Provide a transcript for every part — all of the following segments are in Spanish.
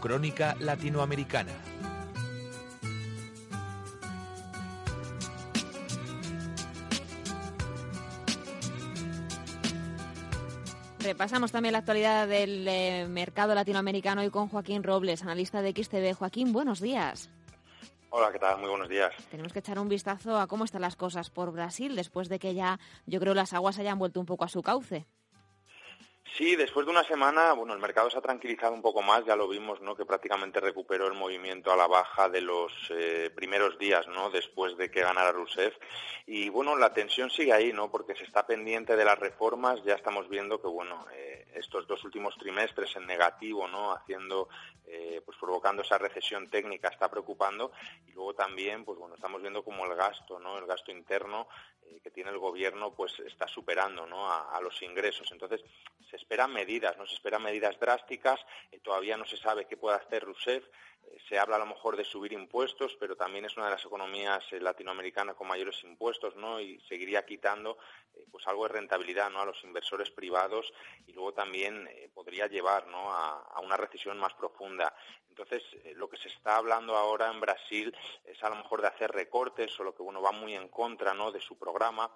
Crónica Latinoamericana. Repasamos también la actualidad del eh, mercado latinoamericano y con Joaquín Robles, analista de XTV. Joaquín, buenos días. Hola, ¿qué tal? Muy buenos días. Tenemos que echar un vistazo a cómo están las cosas por Brasil después de que ya, yo creo, las aguas hayan vuelto un poco a su cauce. Sí, después de una semana, bueno, el mercado se ha tranquilizado un poco más, ya lo vimos, ¿no? Que prácticamente recuperó el movimiento a la baja de los eh, primeros días, ¿no? Después de que ganara Rousseff. Y bueno, la tensión sigue ahí, ¿no? Porque se está pendiente de las reformas, ya estamos viendo que, bueno, eh, estos dos últimos trimestres en negativo, ¿no? Haciendo, eh, pues provocando esa recesión técnica, está preocupando. Y luego también, pues bueno, estamos viendo como el gasto, ¿no? El gasto interno que tiene el gobierno, pues está superando, ¿no? A, a los ingresos. Entonces, se esperan medidas, no se esperan medidas drásticas, eh, todavía no se sabe qué puede hacer Rousseff, se habla a lo mejor de subir impuestos, pero también es una de las economías eh, latinoamericanas con mayores impuestos, ¿no? Y seguiría quitando pues algo de rentabilidad, ¿no? A los inversores privados y luego también podría llevar, ¿no? A, una recesión más profunda. Entonces, lo que se está hablando ahora en Brasil es a lo mejor de hacer recortes o lo que va muy en contra, ¿no? De su programa.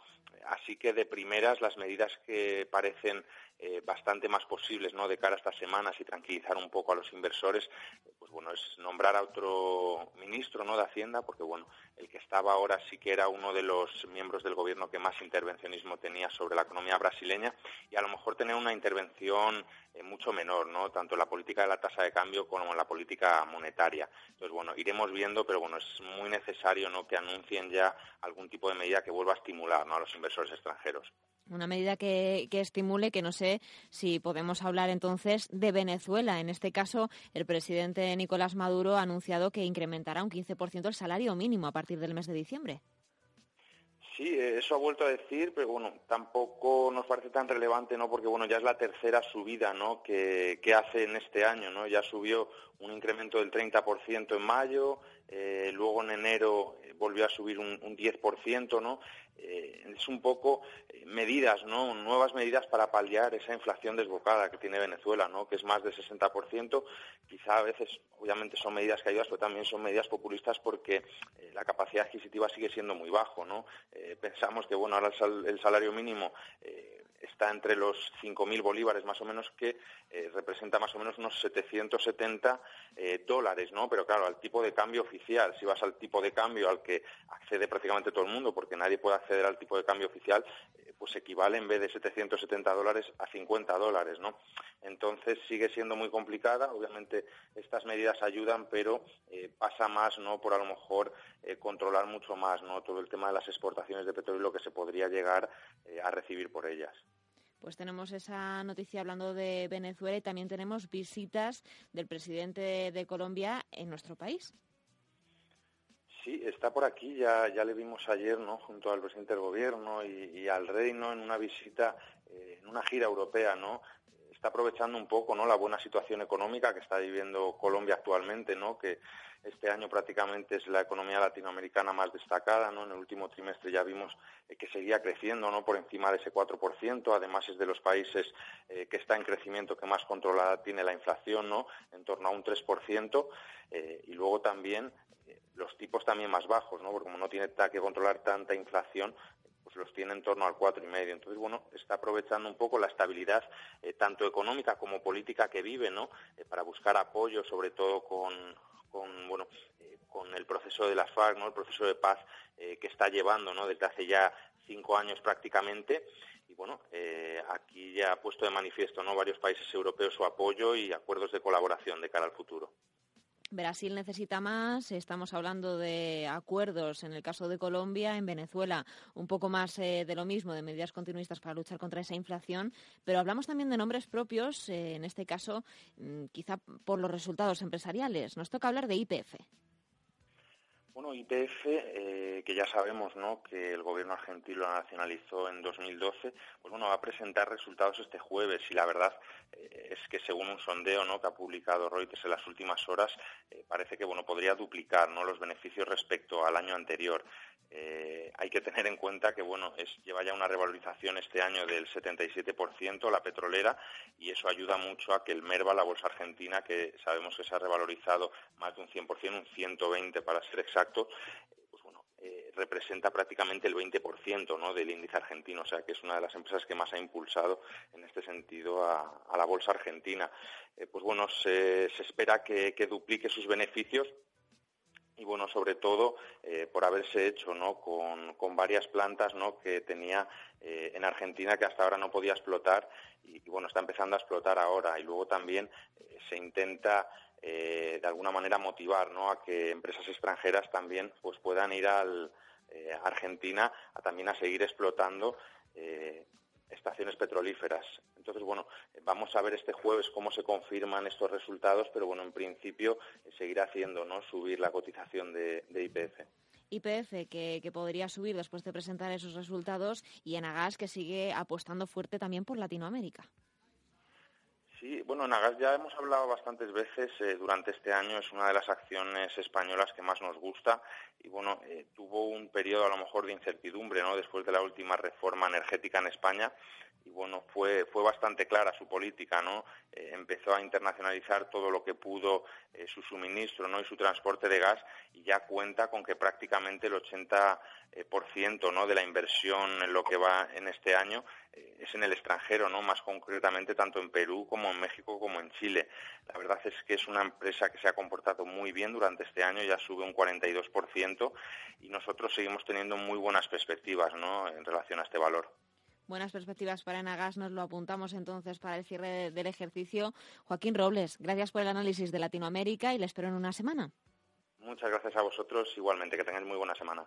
Así que de primeras las medidas que parecen eh, bastante más posibles ¿no? de cara a estas semanas y tranquilizar un poco a los inversores, pues bueno, es nombrar a otro ministro ¿no? de Hacienda, porque bueno, el que estaba ahora sí que era uno de los miembros del gobierno que más intervencionismo tenía sobre la economía brasileña y a lo mejor tener una intervención eh, mucho menor, ¿no? tanto en la política de la tasa de cambio como en la política monetaria. Entonces, bueno, iremos viendo, pero bueno, es muy necesario ¿no? que anuncien ya algún tipo de medida que vuelva a estimular ¿no? a los inversores extranjeros. Una medida que, estimule, que no sé si podemos hablar entonces de Venezuela. En este caso, el presidente Nicolás Maduro ha anunciado que incrementará un 15% el salario mínimo a partir del mes de diciembre. Sí, eso ha vuelto a decir, pero bueno, tampoco nos parece tan relevante, ¿no? Porque bueno, ya es la tercera subida, ¿no? Que, hace en este año, ¿no? Ya subió un incremento del 30% en mayo, eh, luego en enero eh, volvió a subir un, un 10%, ¿no? Eh, es un poco eh, medidas, ¿no? Nuevas medidas para paliar esa inflación desbocada que tiene Venezuela, ¿no? Que es más del 60%. Quizá a veces, obviamente, son medidas que ayudan, pero también son medidas populistas porque eh, la capacidad adquisitiva sigue siendo muy bajo, ¿no? pensamos que, bueno, ahora el, salario mínimo está entre los 5.000 bolívares más o menos, que representa más o menos unos 770 dólares, ¿no? Pero claro, al tipo de cambio oficial, si vas al tipo de cambio al que accede prácticamente todo el mundo, porque nadie puede acceder al tipo de cambio oficial, eh, pues equivale en vez de 770 dólares a 50 dólares, ¿no? Entonces sigue siendo muy complicada. Obviamente estas medidas ayudan, pero eh, pasa más, ¿no? Por a lo mejor eh, controlar mucho más, ¿no? Todo el tema de las exportaciones de petróleo lo que se podría llegar a recibir por ellas. Pues tenemos esa noticia hablando de Venezuela y también tenemos visitas del presidente de Colombia en nuestro país. Sí, está por aquí, ya, ya le vimos ayer, ¿no? Junto al presidente del gobierno y, al rey, ¿no? En una visita, eh, en una gira europea, ¿no? Está aprovechando un poco, ¿no? La buena situación económica que está viviendo Colombia actualmente, ¿no? Que este año prácticamente es la economía latinoamericana más destacada, ¿no? En el último trimestre ya vimos eh, que seguía creciendo, ¿no? Por encima de ese 4%. Además es de los países eh, que está en crecimiento que más controlada tiene la inflación, ¿no? En torno a un 3%. y luego también los tipos también más bajos, ¿no? Porque como no tiene que controlar tanta inflación, pues los tiene en torno al cuatro y medio. Entonces, bueno, está aprovechando un poco la estabilidad eh, tanto económica como política que vive, ¿no? Eh, para buscar apoyo, sobre todo con, bueno, eh, con el proceso de las FARC, ¿no? El proceso de paz que está llevando, ¿no? Desde hace ya cinco años prácticamente. Y bueno, aquí ya ha puesto de manifiesto, ¿no? Varios países europeos su apoyo y acuerdos de colaboración de cara al futuro. Brasil necesita más, estamos hablando de acuerdos en el caso de Colombia, en Venezuela un poco más eh, de lo mismo, de medidas continuistas para luchar contra esa inflación, pero hablamos también de nombres propios, eh, en este caso mm, quizá por los resultados empresariales. Nos toca hablar de IPF. Bueno, IPF, eh, que ya sabemos ¿no? que el gobierno argentino lo nacionalizó en 2012, pues bueno, va a presentar resultados este jueves y la verdad eh, es que según un sondeo ¿no? que ha publicado Reuters en las últimas horas, eh, parece que bueno, podría duplicar ¿no? los beneficios respecto al año anterior. hay que tener en cuenta que bueno, es, lleva ya una revalorización este año del 77% la petrolera y eso ayuda mucho a que el MERVA, la bolsa argentina, que sabemos que se ha revalorizado más de un 100%, un 120 para ser exacto, pues bueno, eh, representa prácticamente el 20% ¿no? del índice argentino, o sea que es una de las empresas que más ha impulsado en este sentido a, la bolsa argentina. Eh, pues bueno, se, espera que, duplique sus beneficios y bueno, sobre todo eh, por haberse hecho ¿no? con, varias plantas ¿no? que tenía en Argentina que hasta ahora no podía explotar y, bueno, está empezando a explotar ahora. Y luego también se intenta eh, de alguna manera motivar ¿no? a que empresas extranjeras también pues puedan ir a eh, Argentina a también a seguir explotando eh, estaciones petrolíferas. Entonces, bueno, vamos a ver este jueves cómo se confirman estos resultados, pero bueno, en principio seguirá haciendo ¿no? subir la cotización de, IPF. IPF que, que, podría subir después de presentar esos resultados y Enagas que sigue apostando fuerte también por Latinoamérica. Sí, bueno, Nagas ya hemos hablado bastantes veces eh, durante este año, es una de las acciones españolas que más nos gusta y bueno, eh, tuvo un periodo a lo mejor de incertidumbre, ¿no? Después de la última reforma energética en España y bueno, fue, fue bastante clara su política, ¿no? Eh, empezó a internacionalizar todo lo que pudo su suministro, ¿no? Y su transporte de gas y ya cuenta con que prácticamente el 80% por ciento, ¿no? De la inversión en lo que va en este año es en el extranjero, ¿no? Más concretamente tanto en Perú como en México como en Chile. La verdad es que es una empresa que se ha comportado muy bien durante este año, ya sube un 42% y nosotros seguimos teniendo muy buenas perspectivas, ¿no? En relación a este valor. Buenas perspectivas para Enagas, nos lo apuntamos entonces para el cierre del ejercicio. Joaquín Robles, gracias por el análisis de Latinoamérica y le espero en una semana. Muchas gracias a vosotros, igualmente, que tengáis muy buena semana.